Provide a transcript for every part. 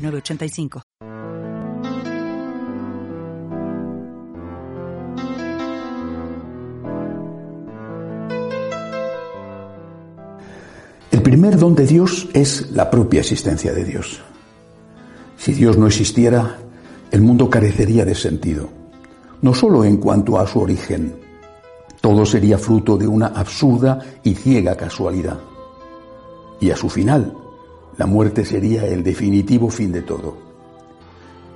906985. El primer don de Dios es la propia existencia de Dios. Si Dios no existiera, el mundo carecería de sentido, no solo en cuanto a su origen, todo sería fruto de una absurda y ciega casualidad. Y a su final, la muerte sería el definitivo fin de todo,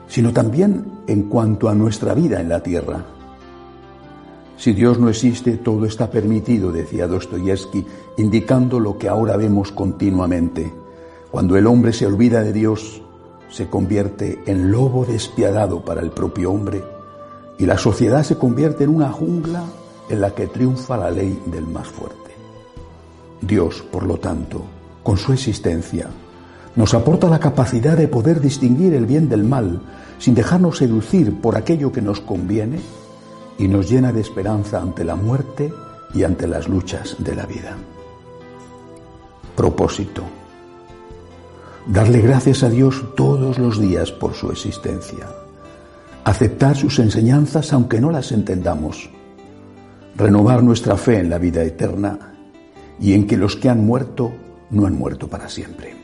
sino también en cuanto a nuestra vida en la tierra. Si Dios no existe, todo está permitido, decía Dostoyevsky, indicando lo que ahora vemos continuamente. Cuando el hombre se olvida de Dios, se convierte en lobo despiadado para el propio hombre y la sociedad se convierte en una jungla en la que triunfa la ley del más fuerte. Dios, por lo tanto, con su existencia, nos aporta la capacidad de poder distinguir el bien del mal sin dejarnos seducir por aquello que nos conviene y nos llena de esperanza ante la muerte y ante las luchas de la vida. Propósito. Darle gracias a Dios todos los días por su existencia. Aceptar sus enseñanzas aunque no las entendamos. Renovar nuestra fe en la vida eterna y en que los que han muerto no han muerto para siempre.